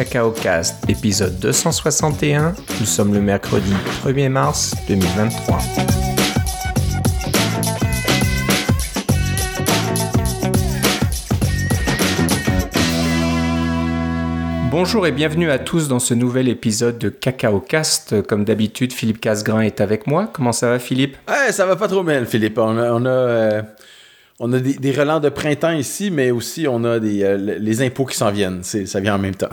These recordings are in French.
Cacao Cast, épisode 261. Nous sommes le mercredi 1er mars 2023. Bonjour et bienvenue à tous dans ce nouvel épisode de Cacao Cast. Comme d'habitude, Philippe Casgrain est avec moi. Comment ça va, Philippe? Ouais, ça va pas trop mal, Philippe. On a, on a, euh, des, relents de printemps ici, mais aussi on a des, euh, les impôts qui s'en viennent. Ça vient en même temps.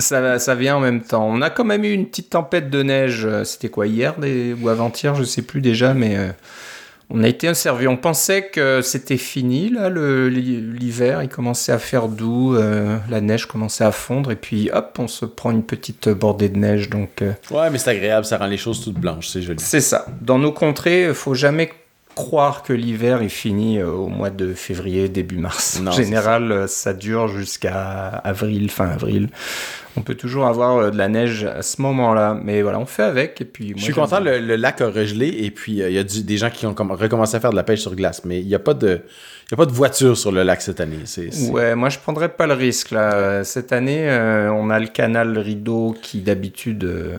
Ça, ça vient en même temps. On a quand même eu une petite tempête de neige. euh, C'était quoi, hier des- ou avant-hier Je sais plus déjà, mais euh, on a été inservi. On pensait que c'était fini, là, l'hiver. Il commençait à faire doux, euh, la neige commençait à fondre, et puis hop, on se prend une petite bordée de neige. Donc. euh, Ouais, mais c'est agréable, ça rend les choses toutes blanches, c'est joli. C'est ça. Dans nos contrées, il faut jamais croire que l'hiver est fini euh, au mois de février, début mars. Non, en général, euh, ça dure jusqu'à avril, fin avril. On peut toujours avoir euh, de la neige à ce moment-là, mais voilà, on fait avec. Et puis, moi, Je suis content, le, le lac a regelé et puis euh, il y a du- des gens qui ont comm- recommencé à faire de la pêche sur glace, mais il n'y a, pas de- il a pas de voiture sur le lac cette année. C'est, c'est- Ouais, moi je prendrais pas le risque là. Cette année, euh, on a le canal Rideau qui d'habitude euh,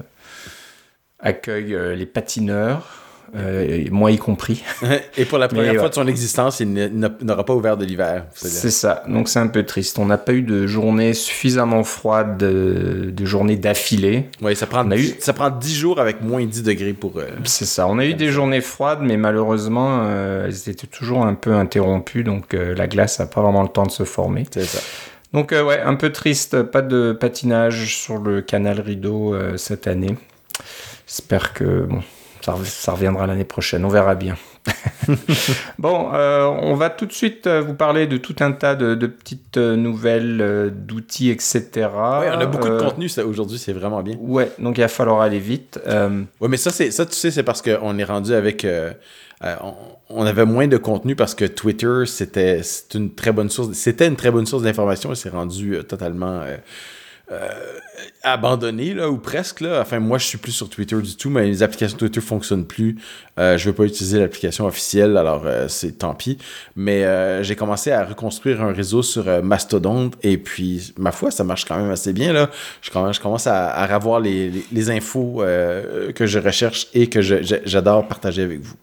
accueille les patineurs, euh, moi y compris. et pour la première Mais fois de son existence, il n'a- n'a- n'aura pas ouvert de l'hiver. C'est- ça, donc c'est un peu triste. On n'a pas eu de journée suffisamment froide, de, de journée d'affilée. Ouais, ça prend, On a eu- ça prend 10 jours avec moins 10 degrés pour... euh, C'est ça, on a eu des journées froides, mais malheureusement, euh, elles étaient toujours un peu interrompues, donc euh, la glace n'a pas vraiment le temps de se former. c'est ça. Donc euh, ouais, un peu triste, pas de patinage sur le canal Rideau euh, cette année. J'espère que bon, ça, rev- ça reviendra l'année prochaine, on verra bien. bon, euh, on va tout de suite euh, vous parler de tout un tas de, de petites euh, nouvelles, euh, d'outils, etc. Ouais, on a beaucoup de contenu ça, aujourd'hui, c'est vraiment bien. Ouais, donc il va falloir aller vite. Euh, Ouais, mais ça, c'est ça, tu sais, c'est parce qu'on est rendu avec. euh, euh, on, on avait moins de contenu parce que Twitter, c'était une très bonne source. C'était une très bonne source d'information et c'est rendu euh, totalement euh, abandonné, là, ou presque. Là. Enfin, moi, je suis plus sur Twitter du tout, mais les applications Twitter fonctionnent plus. Euh, je veux pas utiliser l'application officielle, alors euh, c'est tant pis. Mais euh, j'ai commencé à reconstruire un réseau sur Mastodon et puis, ma foi, ça marche quand même assez bien. Là. Je, commence, à, revoir les, infos que je recherche et que j'adore partager avec vous.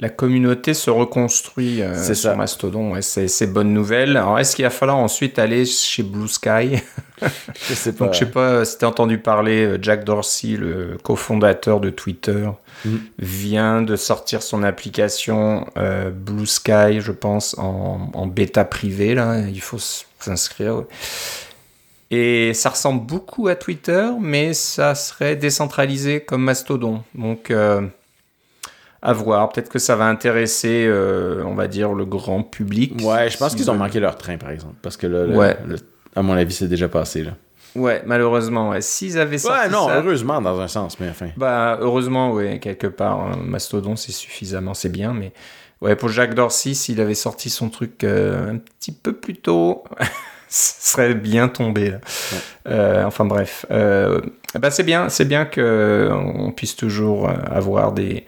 La communauté se reconstruit euh, C'est sur ça. Mastodon, ouais, c'est bonne nouvelle. Alors est-ce qu'il va falloir ensuite aller chez Blue Sky Je sais pas. Donc, je sais pas si tu as entendu parler, euh, Jack Dorsey, le cofondateur de Twitter, Mhm. vient de sortir son application euh, Blue Sky, je pense, en, en bêta privée. Là. Il faut s'inscrire. Et ça ressemble beaucoup à Twitter, mais ça serait décentralisé comme Mastodon. Donc, euh, à voir. Peut-être que ça va intéresser, euh, on va dire, le grand public. Ouais, je pense qu'ils ont manqué leur train, par exemple. Parce que là, Ouais. le- à mon avis, c'est déjà passé. Là. Ouais, malheureusement. ouais. S'ils avaient sorti Ouais, non, ça... heureusement, dans un sens, mais enfin. Bah, heureusement, oui, quelque part. hein, Mastodon, c'est suffisamment, c'est bien, mais ouais, pour Jack Dorsey, s'il avait sorti son truc euh, un petit peu plus tôt, ce serait bien tombé. là. Euh, enfin bref, euh, bah, c'est bien, c'est bien que on puisse toujours avoir des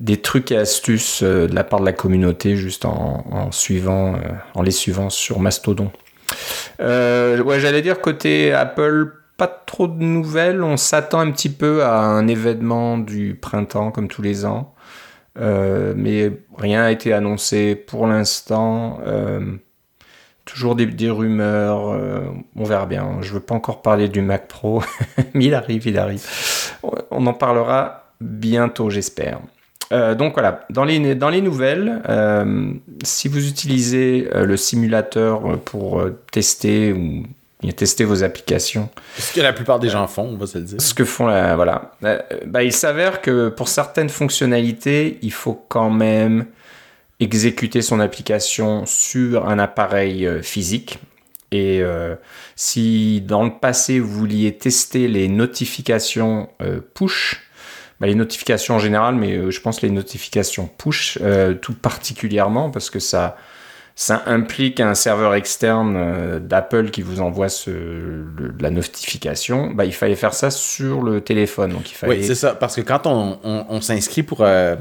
des trucs et astuces euh, de la part de la communauté juste en, suivant, euh, en les suivant sur Mastodon. Euh, ouais, j'allais dire côté Apple, pas trop de nouvelles. On s'attend un petit peu à un événement du printemps comme tous les ans, mais rien n'a été annoncé pour l'instant. Toujours des, des rumeurs. on verra bien. Je veux pas encore parler du Mac Pro, mais il arrive, il arrive. On en parlera bientôt, j'espère. Euh, donc voilà, dans les, dans les nouvelles, euh, si vous utilisez euh, le simulateur pour tester ou tester vos applications, Ce que la plupart des gens font, on va se le dire. ce que font la, voilà, bah, il s'avère que pour certaines fonctionnalités, il faut quand même exécuter son application sur un appareil physique. Et euh, si dans le passé vous vouliez tester les notifications euh, push, bah, les notifications en général, mais euh, je pense les notifications push euh, tout particulièrement parce que ça, ça implique un serveur externe euh, d'Apple qui vous envoie ce, le- la notification. Bah, il fallait faire ça sur le téléphone. Donc il fallait... Oui, c'est ça. Parce que quand on, on- on s'inscrit pour, euh,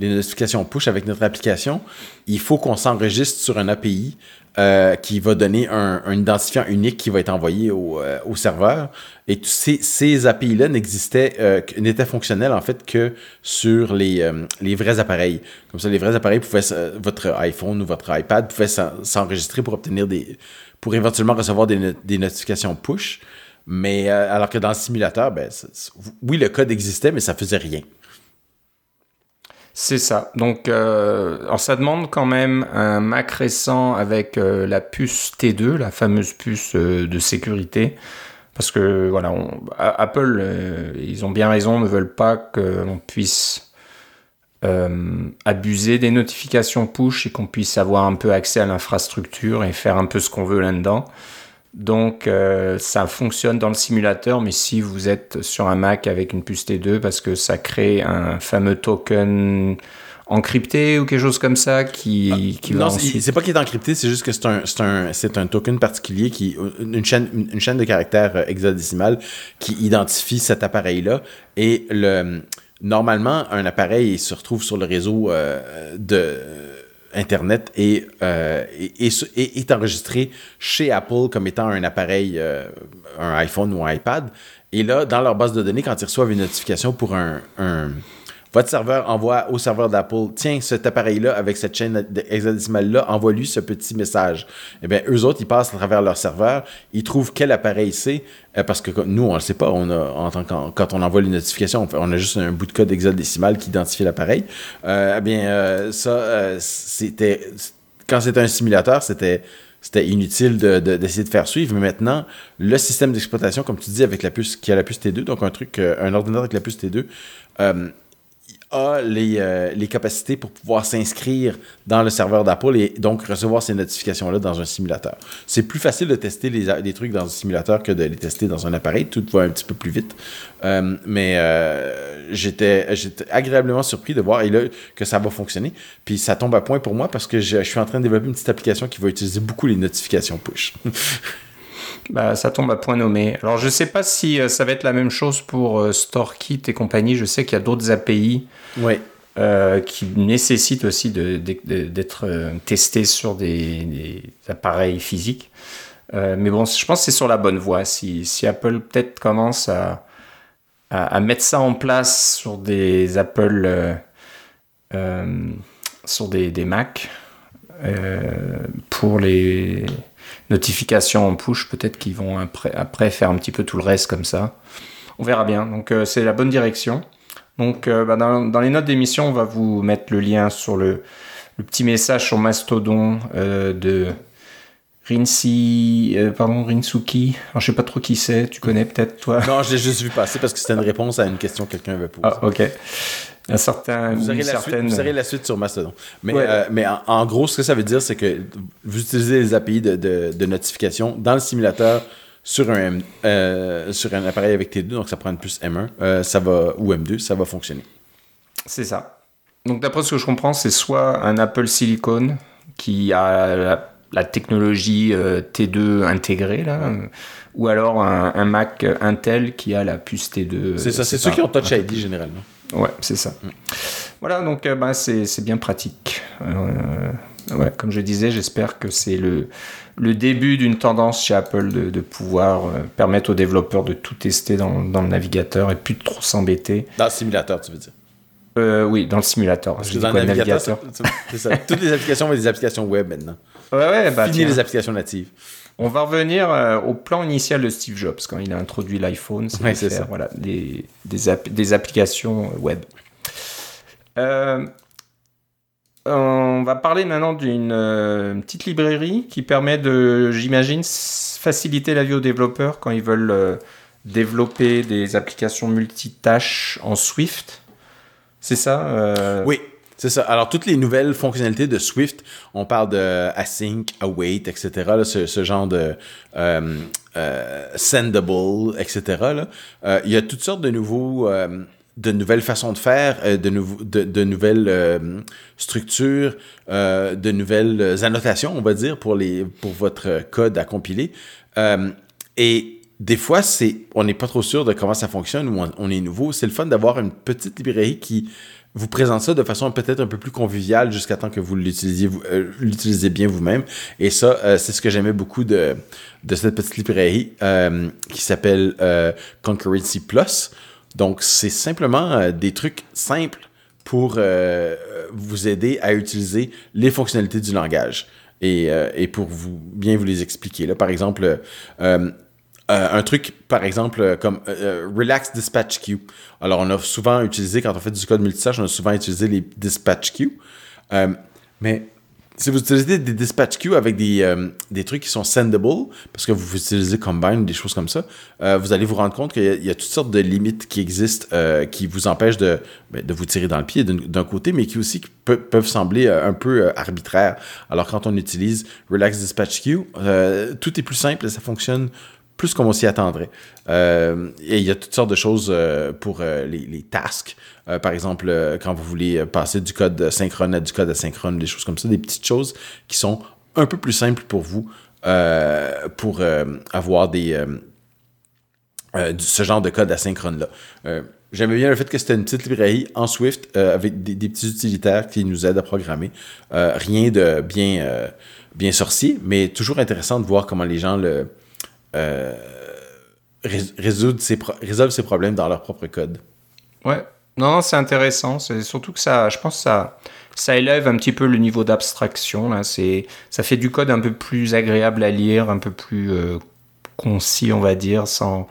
les notifications push avec notre application, il faut qu'on s'enregistre sur un API euh, qui va donner un, identifiant unique qui va être envoyé au, euh, serveur. Et ces, ces API-là n'existaient, euh, n'étaient fonctionnels en fait que sur les, les vrais appareils. Comme ça, les vrais appareils pouvaient, votre iPhone ou votre iPad pouvait s'enregistrer pour obtenir des, pour éventuellement recevoir des, des notifications push. Mais alors que dans le simulateur, ben, oui, le code existait, mais ça faisait rien. C'est ça. Donc, euh, alors ça demande quand même un Mac récent avec euh, la puce T2, la fameuse puce euh, de sécurité. Parce que, voilà, Apple, ils ont bien raison, ne veulent pas qu'on puisse abuser des notifications push et qu'on puisse avoir un peu accès à l'infrastructure et faire un peu ce qu'on veut là-dedans. Donc euh, ça fonctionne dans le simulateur, mais si vous êtes sur un Mac avec une puce T2, parce que ça crée un fameux token encrypté ou quelque chose comme ça qui, qui non c'est pas qu'il est encrypté c'est juste que c'est un, un, un token particulier qui une chaîne une chaîne de caractères hexadécimales qui identifie cet appareil là et le normalement un appareil se retrouve sur le réseau euh, de Internet euh, est, enregistré chez Apple comme étant un appareil, euh, un iPhone ou un iPad. Et là, dans leur base de données, quand ils reçoivent une notification pour un, votre serveur envoie au serveur d'Apple, tiens, cet appareil-là, avec cette chaîne hexadécimale-là, envoie-lui ce petit message. Eh bien, eux autres, ils passent à travers leur serveur, ils trouvent quel appareil c'est, euh, parce que nous, on ne le sait pas. On a, en tant quand on envoie les notifications, on, a juste un bout de code hexadécimal qui identifie l'appareil. Euh, eh bien, euh, ça, c'était... Quand c'était un simulateur, c'était c'était inutile d'essayer de, faire suivre. Mais maintenant, le système d'exploitation, comme tu dis, avec la puce qui a la puce T2, donc un truc, un ordinateur avec la puce T2, a les, euh, les, capacités pour pouvoir s'inscrire dans le serveur d'Apple et donc recevoir ces notifications-là dans un simulateur. C'est plus facile de tester les, trucs dans un simulateur que de les tester dans un appareil. Tout va un petit peu plus vite. Euh, mais euh, j'étais agréablement surpris de voir que ça va fonctionner. Puis ça tombe à point pour moi parce que je, je suis en train de développer une petite application qui va utiliser beaucoup les notifications push. Bah, ça tombe à point nommé. Alors, je ne sais pas si euh, ça va être la même chose pour euh, StoreKit et compagnie. Je sais qu'il y a d'autres API euh, qui nécessitent aussi d'être testés sur des, appareils physiques. mais bon, je pense que c'est sur la bonne voie. Si, Apple peut-être commence à, à, mettre ça en place sur des Apple, sur des, des Mac, pour les notifications en push, peut-être qu'ils vont après, après, faire un petit peu tout le reste comme ça. On verra bien. Donc euh, c'est la bonne direction. Donc euh, bah, dans, les notes d'émission, on va vous mettre le lien sur le, petit message sur Mastodon euh, de Rinsi, pardon, Rinsuki. Alors, je sais pas trop qui c'est. Tu connais peut-être toi? Non, je l'ai juste vu passer parce que c'était une réponse à une question que quelqu'un avait posée. Ah, ok un certain, vous, aurez la suite, vous aurez la suite sur Mastodon. Mais, euh, mais en, gros, ce que ça veut dire, c'est que vous utilisez les API de, de, notification dans le simulateur sur un, euh, sur un appareil avec T2, donc ça prend une plus M1, euh, ça va, ou M2, ça va fonctionner. C'est ça. Donc d'après ce que je comprends, c'est soit un Apple Silicon qui a la, technologie T2 intégrée, là, ou alors un, un, Mac Intel qui a la puce T2. C'est ça, c'est ceux qui ont Touch ID généralement. Ouais, c'est ça. Mm. Voilà, donc euh, bah, c'est bien pratique. Euh, ouais, comme je disais, j'espère que c'est le, le début d'une tendance chez Apple de, de pouvoir euh, permettre aux développeurs de tout tester dans, dans, le navigateur et plus de trop s'embêter. Dans le simulateur, tu veux dire? Oui, dans le simulateur. Parce que dans le navigateur, ça. Toutes les applications, mais des applications web maintenant. Ouais, ouais, bah, Fini les applications natives. On va revenir euh, au plan initial de Steve Jobs quand il a introduit l'iPhone, c'est de faire voilà, des, des, applications web. Euh, on va parler maintenant d'une euh, petite librairie qui permet de, j'imagine, faciliter la vie aux développeurs quand ils veulent développer des applications multitâches en Swift. C'est ça Oui, c'est ça. Alors, toutes les nouvelles fonctionnalités de Swift, on parle de async, await, etc., ce, genre de euh, euh, sendable, etc. Euh, il y a toutes sortes de nouveaux... de nouvelles façons de faire, de, nouvelles structures, de nouvelles annotations, on va dire, pour, les, pour votre code à compiler. et des fois, c'est, on n'est pas trop sûr de comment ça fonctionne ou on est nouveau. C'est le fun d'avoir une petite librairie qui vous présente ça de façon peut-être un peu plus conviviale jusqu'à temps que vous l'utilisiez euh, l'utilisez bien vous-même. Et ça, euh, c'est ce que j'aimais beaucoup de, de cette petite librairie euh, qui s'appelle Concurrency Plus. Donc, c'est simplement des trucs simples pour vous aider à utiliser les fonctionnalités du langage. Et, et pour vous bien vous les expliquer. Là, par exemple, euh, un truc, par exemple, euh, comme euh, Relax Dispatch Queue. Alors, on a souvent utilisé, quand on fait du code multitâche, on a souvent utilisé les dispatch queues. mais si vous utilisez des dispatch queues avec des, des trucs qui sont sendable, parce que vous utilisez Combine ou des choses comme ça, vous allez vous rendre compte qu'il y, a toutes sortes de limites qui existent qui vous empêchent de, ben, de vous tirer dans le pied d'un côté, mais qui aussi peuvent sembler un peu arbitraires. Alors, quand on utilise Relax Dispatch Queue, tout est plus simple et ça fonctionne plus comme on s'y attendrait. Euh, et il y a toutes sortes de choses euh, pour euh, les, tasks. par exemple, quand vous voulez passer du code synchrone à du code asynchrone, des choses comme ça, des petites choses qui sont un peu plus simples pour vous pour avoir des, ce genre de code asynchrone-là. J'aimais bien le fait que c'était une petite librairie en Swift avec des, petits utilitaires qui nous aident à programmer. rien de bien, bien sorcier, mais toujours intéressant de voir comment les gens le, euh, résoudre ses résolvent ces problèmes dans leur propre code. Ouais, non, c'est intéressant. C'est surtout que ça, je pense, ça, ça élève un petit peu le niveau d'abstraction. Là, c'est, ça fait du code un peu plus agréable à lire, un peu plus euh, concis, on va dire, sans,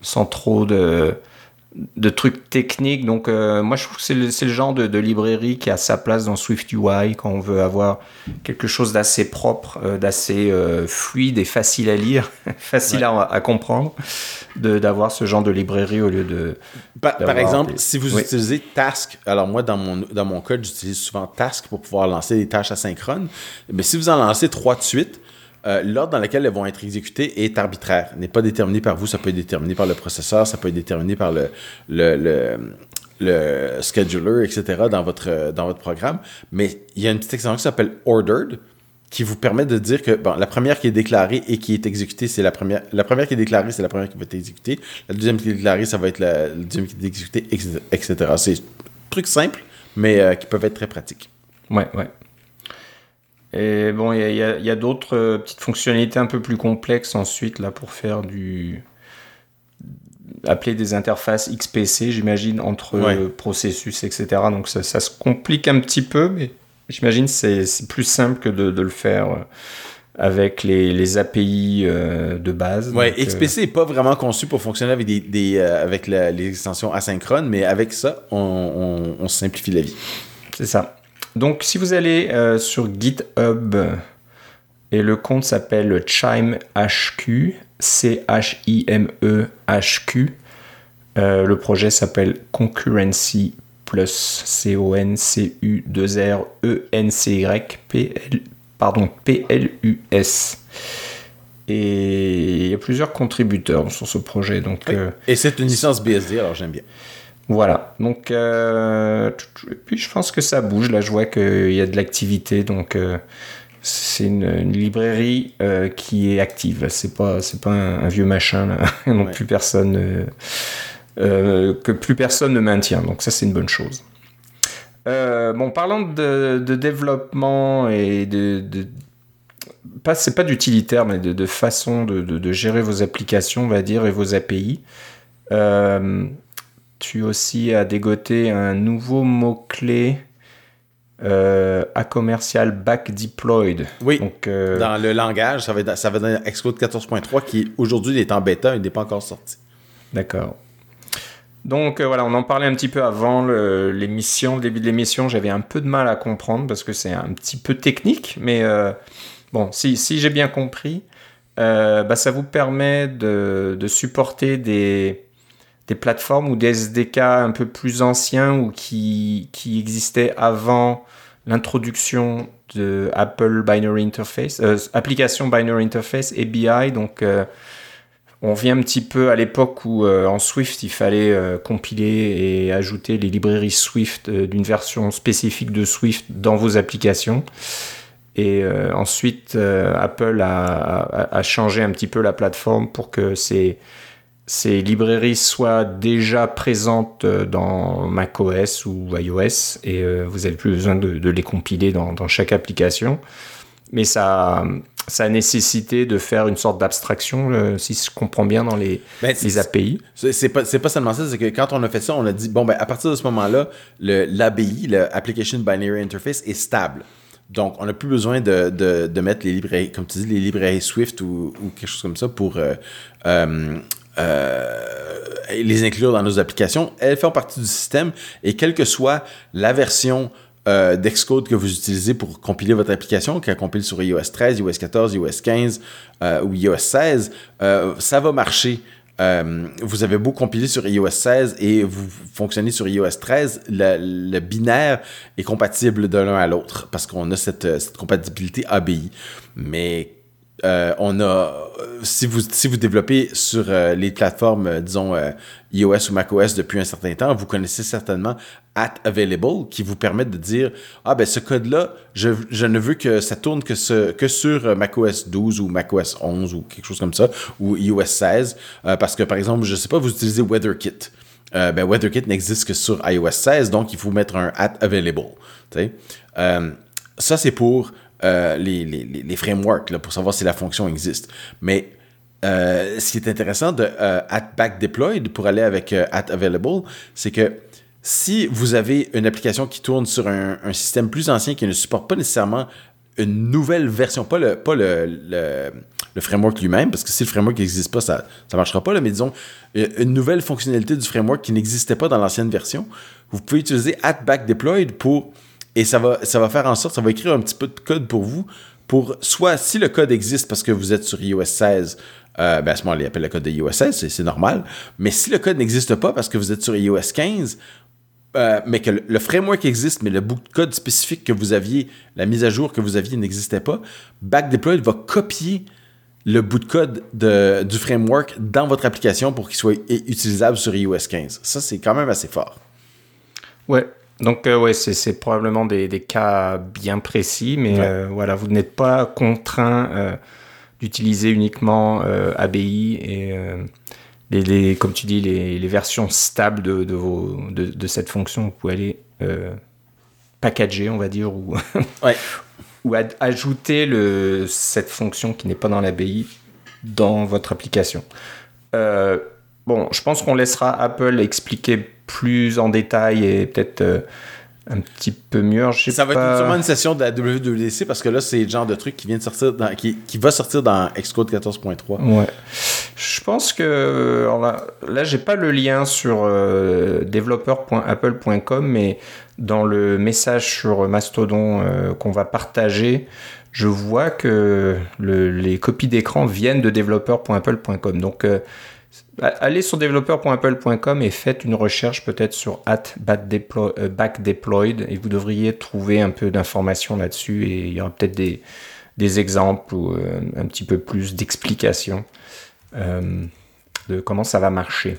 sans trop de de trucs techniques. Donc, euh, moi, je trouve que c'est le, genre de, librairie qui a sa place dans Swift UI quand on veut avoir quelque chose d'assez propre, euh, d'assez euh, fluide et facile à lire, facile à, comprendre, d'avoir ce genre de librairie au lieu de. Par, exemple, si vous utilisez Task, alors moi, dans mon, dans mon code, j'utilise souvent Task pour pouvoir lancer des tâches asynchrones. Mais si vous en lancez trois de suite, euh, l'ordre dans lequel elles vont être exécutées est arbitraire, n'est pas déterminé par vous, ça peut être déterminé par le processeur, ça peut être déterminé par le, le, le, scheduler, etc. dans votre, dans votre programme. Mais il y a une petite extension qui s'appelle ordered qui vous permet de dire que bon, la première qui est déclarée et qui est exécutée, c'est la première. La première qui est déclarée, c'est la première qui va être exécutée. La deuxième qui est déclarée, ça va être la, deuxième qui est exécutée, etc. C'est trucs simples, mais euh, qui peuvent être très pratiques. Ouais, ouais. Et bon, il y a, d'autres euh, petites fonctionnalités un peu plus complexes ensuite là pour faire du appeler des interfaces XPC, j'imagine, entre processus, etc. Donc ça, se complique un petit peu, mais j'imagine que c'est plus simple que de, le faire euh, avec les, API euh, de base. Ouais, XPC n'est pas vraiment conçu pour fonctionner avec, des, avec les extensions asynchrones, mais avec ça, on simplifie la vie. C'est ça. Donc, si vous allez euh, sur GitHub et le compte s'appelle ChimeHQ, C-H-I-M-E-H-Q, euh, le projet s'appelle Concurrency Plus, C-O-N-C-U-2-R-E-N-C-Y, P-L, pardon, P-L-U-S. Et il y a plusieurs contributeurs sur ce projet. Donc, euh, Et c'est une licence BSD, alors j'aime bien. Voilà, donc euh, puis je pense que ça bouge. Là, je vois qu'il y a de l'activité, donc euh, c'est une, librairie euh, qui est active. C'est pas c'est pas un, vieux machin là, donc plus personne que plus personne ne maintient. Donc ça, c'est une bonne chose. bon, parlant de, développement et de, de pas c'est pas d'utilitaire, mais de, façon de, gérer vos applications, on va dire, et vos API. Euh, tu aussi as dégoté un nouveau mot-clé euh, à commercial back deployed. Oui. Donc, euh, Dans le langage, ça va, être, ça va donner Xcode 14.3 qui aujourd'hui est en bêta, il n'est pas encore sorti. D'accord. Donc euh, voilà, on en parlait un petit peu avant l'émission, le début de l'émission. J'avais un peu de mal à comprendre parce que c'est un petit peu technique, mais bon, si, si j'ai bien compris, bah, ça vous permet de, de supporter des, des plateformes ou des SDK un peu plus anciens ou qui, qui existaient avant l'introduction de Apple Binary Interface, euh, application Binary Interface, ABI. Donc, euh, on vient un petit peu à l'époque où euh, en Swift, il fallait compiler et ajouter les librairies Swift d'une version spécifique de Swift dans vos applications. Et ensuite, Apple a, a, changé un petit peu la plateforme pour que ces ces librairies soient déjà présentes dans macOS ou iOS et vous n'avez plus besoin de, les compiler dans, dans, chaque application. Mais ça, ça a nécessité de faire une sorte d'abstraction, si je comprends bien, dans les, ben, les API. C'est pas, pas seulement ça, c'est que quand on a fait ça, on a dit, bon, ben, à partir de ce moment-là, l'ABI, l'Application Binary Interface, est stable. Donc, on n'a plus besoin de, de, de, mettre les librairies, comme tu dis, les librairies Swift ou, ou quelque chose comme ça pour euh, euh, euh, les inclure dans nos applications. Elles font partie du système et quelle que soit la version euh, d'Excode que vous utilisez pour compiler votre application, qu'elle compile sur iOS 13, iOS 14, iOS 15 euh, ou iOS 16, euh, ça va marcher. vous avez beau compiler sur iOS 16 et vous fonctionnez sur iOS 13, le, binaire est compatible de l'un à l'autre parce qu'on a cette, cette compatibilité ABI. Mais euh, on a, si vous, si vous développez sur euh, les plateformes, euh, disons, iOS ou macOS depuis un certain temps, vous connaissez certainement at available qui vous permet de dire, ah ben ce code-là, je, je, ne veux que ça tourne que sur macOS 12 ou macOS 11 ou quelque chose comme ça, ou iOS 16, parce que par exemple, je sais pas, vous utilisez WeatherKit. ben WeatherKit n'existe que sur iOS 16, donc il faut mettre un at available. ça, c'est pour euh, les, les, les, frameworks pour savoir si la fonction existe. Mais euh, ce qui est intéressant de euh, at back deployed pour aller avec at available, c'est que si vous avez une application qui tourne sur un, un, système plus ancien qui ne supporte pas nécessairement une nouvelle version, pas le, pas le, le, le framework lui-même, parce que si le framework n'existe pas, ça ne marchera pas, là, mais disons une nouvelle fonctionnalité du framework qui n'existait pas dans l'ancienne version, vous pouvez utiliser at back deployed pour et ça va, ça va faire en sorte, ça va écrire un petit peu de code pour vous, pour soit si le code existe parce que vous êtes sur iOS 16, euh, ben à ce moment-là, il appelle le code de iOS 16, c'est normal. Mais si le code n'existe pas parce que vous êtes sur iOS 15, euh, mais que le, framework existe, mais le bout de code spécifique que vous aviez, la mise à jour que vous aviez n'existait pas, Backdeploy va copier le bout de code de, du framework dans votre application pour qu'il soit utilisable sur iOS 15. Ça, c'est quand même assez fort. Ouais, donc euh, ouais, c'est probablement des, des, cas bien précis, mais euh, voilà, vous n'êtes pas contraint euh, d'utiliser uniquement ABI et les, les, comme tu dis, les, les versions stables de, de, vos, de, de, cette fonction. Vous pouvez aller packager, on va dire, ou, ouais. ou ajouter le, cette fonction qui n'est pas dans l'ABI dans votre application. bon, je pense qu'on laissera Apple expliquer plus en détail et peut-être euh, un petit peu mieux. Je ça va être sûrement une session de la WWDC parce que là, c'est le genre de truc qui vient de sortir dans, qui, qui va sortir dans Xcode 14.3. Ouais. Je pense que là, là j'ai pas le lien sur euh, developer.apple.com, mais dans le message sur Mastodon euh, qu'on va partager, je vois que le, les copies d'écran viennent de developer.apple.com. Donc Allez sur developer.apple.com et faites une recherche peut-être sur at euh, backdeployed et vous devriez trouver un peu d'informations là-dessus et il y aura peut-être des, des, exemples ou euh, un petit peu plus d'explications euh, de comment ça va marcher.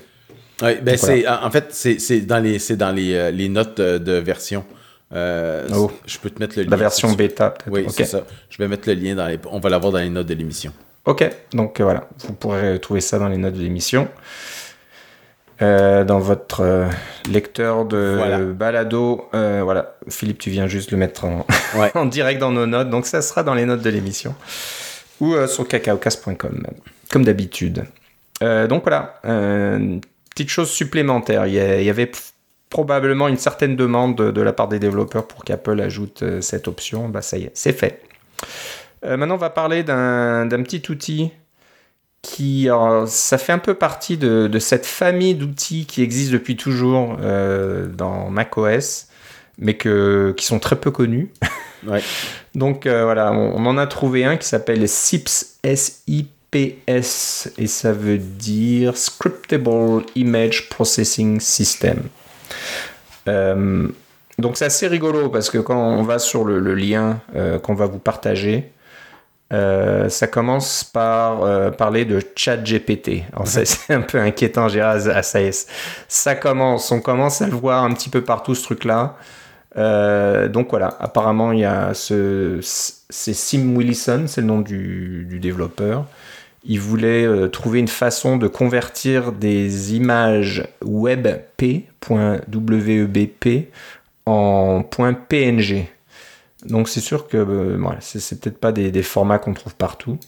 Oui, ben c'est, en fait, c'est dans, les, dans les, les notes de, version. Oh. Je peux te mettre le lien. La version bêta, peut-être. Oui, c'est ça. Je vais mettre le lien dans les. On va l'avoir dans les notes de l'émission. Ok, donc euh, voilà, vous pourrez trouver ça dans les notes de l'émission. Euh, dans votre euh, lecteur de balado, voilà, Philippe, tu viens juste le mettre en, en, direct dans nos notes, donc ça sera dans les notes de l'émission. Ou sur cacaocast.com, comme d'habitude. donc voilà, petite chose supplémentaire, il y, avait probablement une certaine demande de, de la part des développeurs pour qu'Apple ajoute cette option, bah ça y est, c'est fait. Euh, maintenant, on va parler d'un petit outil qui, ça fait un peu partie de, cette famille d'outils qui existe depuis toujours euh, dans macOS, mais que, qui sont très peu connus. Donc euh, voilà, on, en a trouvé un qui s'appelle SIPS, S-I-P-S, et ça veut dire Scriptable Image Processing System. donc c'est assez rigolo parce que quand on va sur le lien qu'on va vous partager, euh, ça commence par euh, parler de chat GPT. c'est un peu inquiétant, Gérard, à ça, ça commence, on commence à le voir un petit peu partout ce truc-là. Euh, donc voilà, apparemment il y a ce, c'est Sim Willison, c'est le nom du, du, développeur. il voulait trouver une façon de convertir des images WebP, .webp, en .png. Donc c'est sûr que euh, voilà, c'est peut-être pas des, formats qu'on trouve partout.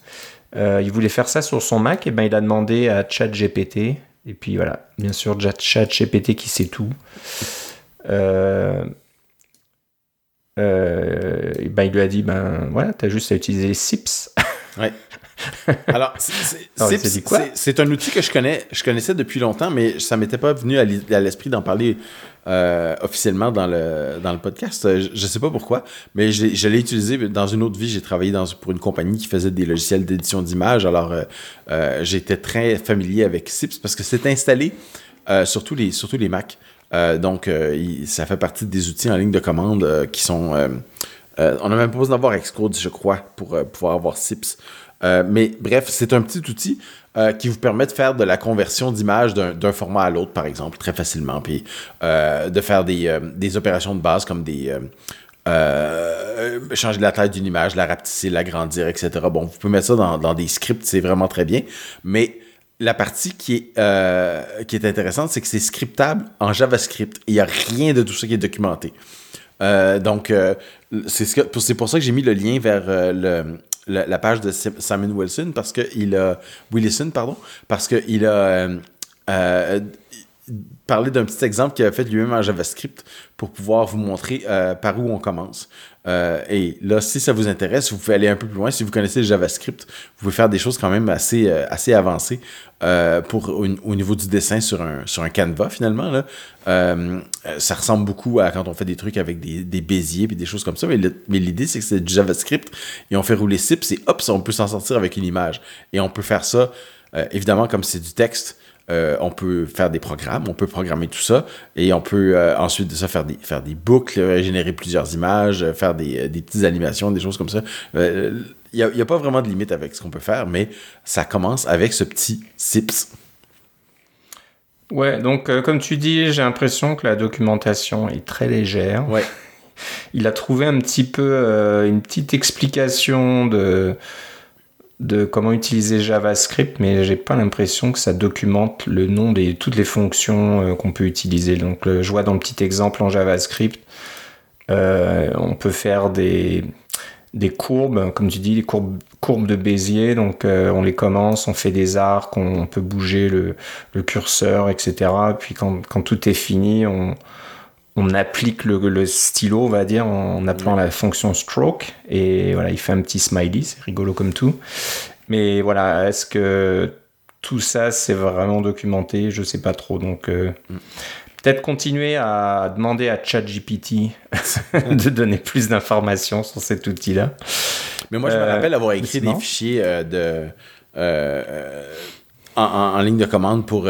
Euh, il voulait faire ça sur son Mac, et ben il a demandé à ChatGPT, et puis voilà, bien sûr ChatGPT qui sait tout. Euh, et ben il lui a dit ben voilà, t'as juste à utiliser les SIPs. Ouais. Alors, c'est un outil que je connais, je connaissais depuis longtemps, mais ça m'était pas venu à l'esprit d'en parler euh, officiellement dans le, dans le podcast. Je, ne sais pas pourquoi, mais je, l'ai utilisé dans une autre vie. J'ai travaillé dans, pour une compagnie qui faisait des logiciels d'édition d'images. Alors, euh, euh, j'étais très familier avec SIPS parce que c'est installé sur, tous les, sur les Mac. donc, ça fait partie des outils en ligne de commande qui sont... on a même pas besoin d'avoir Xcode, je crois, pour pouvoir avoir SIPS. Euh, mais bref, c'est un petit outil euh, qui vous permet de faire de la conversion d'image d'un format à l'autre, par exemple, très facilement, puis euh, de faire des, opérations de base comme des... changer la taille d'une image, la rapetisser, l'agrandir, etc. Bon, vous pouvez mettre ça dans, des scripts, c'est vraiment très bien, mais la partie qui est, qui est intéressante, c'est que c'est scriptable en JavaScript. Il n'y a rien de tout ça qui est documenté. donc, c'est pour ça que j'ai mis le lien vers le, la, page de Simon Wilson parce que il a Willison pardon parce que il a euh, euh, parlé d'un petit exemple qu'il a fait lui-même en JavaScript pour pouvoir vous montrer euh, par où on commence. et là, si ça vous intéresse, vous pouvez aller un peu plus loin. Si vous connaissez le JavaScript, vous pouvez faire des choses quand même assez, assez avancées au, niveau du dessin sur un, sur finalement. Ça ressemble beaucoup à quand on fait des trucs avec des, des béziers et des choses comme ça. Mais, mais l'idée, c'est que c'est du JavaScript et on fait rouler SIP, et hop, on peut s'en sortir avec une image. Et on peut faire ça, évidemment, comme c'est du texte. Euh, on peut faire des programmes, on peut programmer tout ça, et on peut euh, ensuite de ça faire des, faire des boucles, euh, générer plusieurs images, faire des, petites animations, des choses comme ça. Il n'y a, pas vraiment de limite avec ce qu'on peut faire, mais ça commence avec ce petit SIPS. Ouais, donc comme tu dis, j'ai l'impression que la documentation est très légère. Ouais. Il a trouvé un petit peu une petite explication de de comment utiliser JavaScript, mais j'ai pas l'impression que ça documente le nom de toutes les fonctions euh, qu'on peut utiliser. Donc, je vois dans le petit exemple en JavaScript, euh, on peut faire des, courbes, comme tu dis, des courbes, de Bézier. Donc, euh, on les commence, on fait des arcs, on, peut bouger le, curseur, etc. Puis, quand tout est fini, on, on applique le, stylo, on va dire, en appelant la fonction stroke. Et voilà, il fait un petit smiley, c'est rigolo comme tout. Mais voilà, est-ce que tout ça, c'est vraiment documenté? Je sais pas trop. Donc, euh, mm. peut-être continuer à demander à ChatGPT de donner plus d'informations sur cet outil-là. Mais moi, je me euh, rappelle avoir écrit des fichiers euh, de, en, ligne de commande pour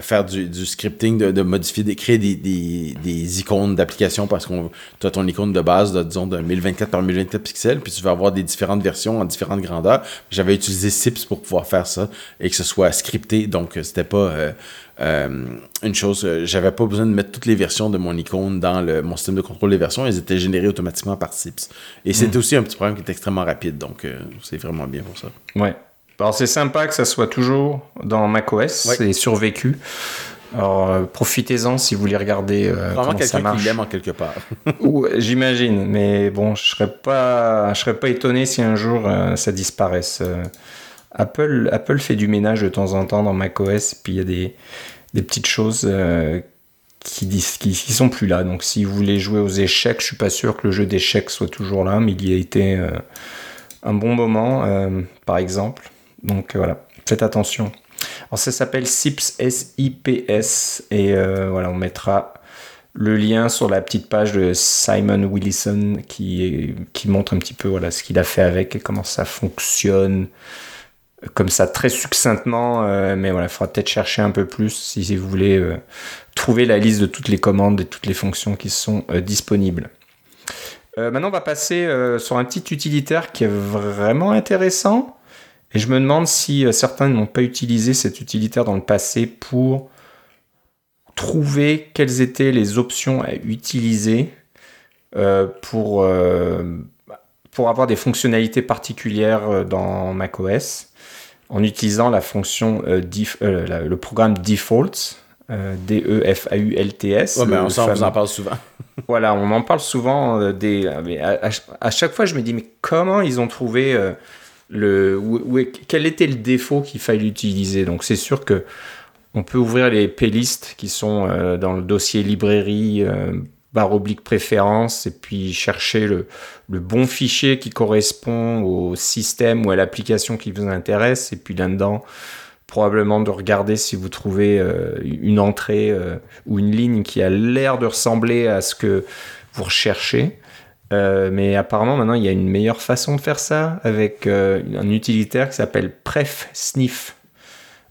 faire du, scripting, de, modifier, de créer des, icônes d'application parce qu'on tu as ton icône de base, de, disons, de 1024 par 1024 pixels, puis tu vas avoir des différentes versions en différentes grandeurs. J'avais utilisé SIPS pour pouvoir faire ça et que ce soit scripté, donc c'était pas euh, euh, une chose, euh, j'avais pas besoin de mettre toutes les versions de mon icône dans le, mon système de contrôle des versions, elles étaient générées automatiquement par SIPS. Et c'était hmm. aussi un petit programme qui est extrêmement rapide, donc c'est vraiment bien pour ça. Ouais. Alors c'est sympa que ça soit toujours dans macOS, c'est survécu. Alors euh, profitez-en si vous voulez regarder euh, comment ça marche. qui l'aime en quelque part. J'imagine, mais bon, je serais pas, je serais pas étonné si un jour euh, ça disparaisse. Apple, Apple fait du ménage de temps en temps dans macOS, puis il y a des, des petites choses qui, qui, qui, sont plus là. Donc si vous voulez jouer aux échecs, je suis pas sûr que le jeu d'échecs soit toujours là, mais il y a été un bon moment, par exemple. Donc euh, voilà, faites attention. Alors ça s'appelle SIPS, S-I-P-S, et euh, voilà, on mettra le lien sur la petite page de Simon Willison qui, montre un petit peu voilà, ce qu'il a fait avec et comment ça fonctionne. Comme ça, très succinctement, euh, mais voilà, il faudra peut-être chercher un peu plus si vous voulez trouver la liste de toutes les commandes et toutes les fonctions qui sont disponibles. maintenant, on va passer sur un petit utilitaire qui est vraiment intéressant. Et je me demande si euh, certains n'ont pas utilisé cet utilitaire dans le passé pour trouver quelles étaient les options à utiliser euh, pour, euh, pour avoir des fonctionnalités particulières dans macOS. en utilisant la fonction le programme defaults D-E-F-A-U-L-T-S. Ouais, on, vous en parle souvent. voilà, on en parle souvent. des, à, chaque fois, je me dis, mais comment ils ont trouvé quel était le défaut qu'il fallait utiliser? Donc, c'est sûr que on peut ouvrir les playlists qui sont dans le dossier librairie barre oblique préférence et puis chercher le, bon fichier qui correspond au système ou à l'application qui vous intéresse et puis là-dedans probablement de regarder si vous trouvez euh, une entrée euh, ou une ligne qui a l'air de ressembler à ce que vous recherchez. Euh, mais apparemment maintenant il y a une meilleure façon de faire ça avec un utilitaire qui s'appelle prefsniff.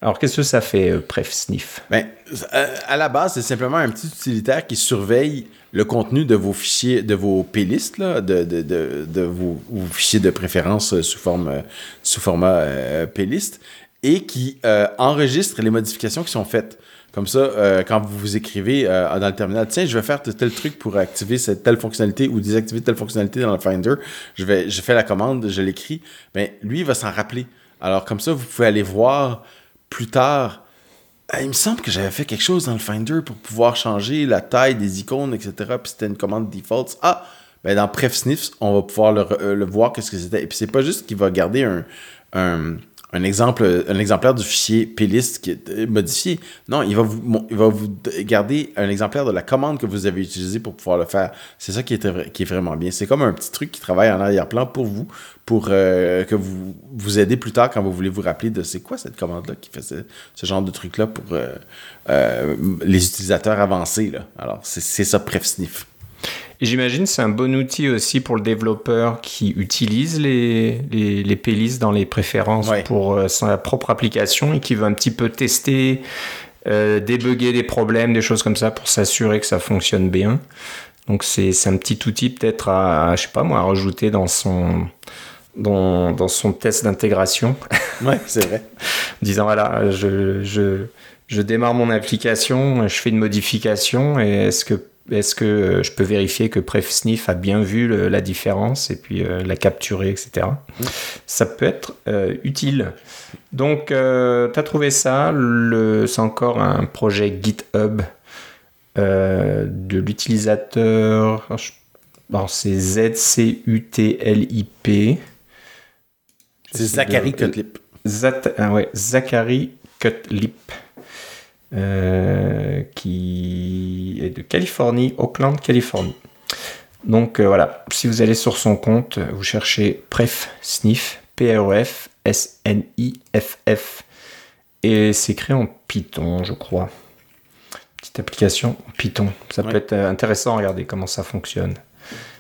Alors, qu'est-ce que ça fait, prefsniff? Ben, À la base, c'est simplement un petit utilitaire qui surveille le contenu de vos fichiers, de vos playlists, de, de vos, fichiers de préférence euh, sous, forme, euh, sous format euh, playlist, et qui enregistre les modifications qui sont faites. Comme ça, quand vous vous écrivez dans le terminal, tiens, je vais faire tel truc pour activer cette telle fonctionnalité ou désactiver telle fonctionnalité dans le Finder, je, vais, je fais la commande, je l'écris, mais lui, il va s'en rappeler. Alors, comme ça, vous pouvez aller voir plus tard ah, il me semble que j'avais fait quelque chose dans le Finder pour pouvoir changer la taille des icônes, etc. Puis c'était une commande default. Ah, ben dans PrefSniffs, on va pouvoir le, euh, voir, qu'est-ce que c'était. Et puis c'est pas juste qu'il va garder un, un exemple, un exemplaire du fichier plist qui est euh, modifié. Non, il va vous, garder un exemplaire de la commande que vous avez utilisée pour pouvoir le faire. C'est ça qui est, vraiment bien. C'est comme un petit truc qui travaille en arrière-plan pour vous, pour euh, que vous vous aidez plus tard quand vous voulez vous rappeler de c'est quoi cette commande-là qui fait ce, genre de truc-là pour euh, les utilisateurs avancés. Alors, c'est ça, PrefSniff. Et j'imagine c'est un bon outil aussi pour le développeur qui utilise les, les, les playlists dans les préférences pour euh, sa propre application et qui veut un petit peu tester, euh, débugger des problèmes, des choses comme ça pour s'assurer que ça fonctionne bien. Donc c'est un petit outil peut-être à, je sais pas moi, à rajouter dans son, dans, dans son test d'intégration. Ouais, c'est vrai. disant voilà, je, je, je démarre mon application, je fais une modification et est-ce que est-ce que euh, je peux vérifier que PrefSniff a bien vu la différence et puis euh, l'a capturé, etc. Ça peut être euh, utile. Donc, tu as trouvé ça? C'est encore un projet GitHub de l'utilisateur. C'est Z-C-U-T-L-I-P. C'est Zachary Cutlip. Ah ouais, Zachary Cutlip. Euh, qui est de Californie, Oakland, Californie. Donc euh, voilà, si vous allez sur son compte, vous cherchez Pref Sniff, P-R-E-F, S-N-I-F-F, et c'est créé en Python, je crois. Petite application en Python. Ça peut être intéressant à regarder comment ça fonctionne.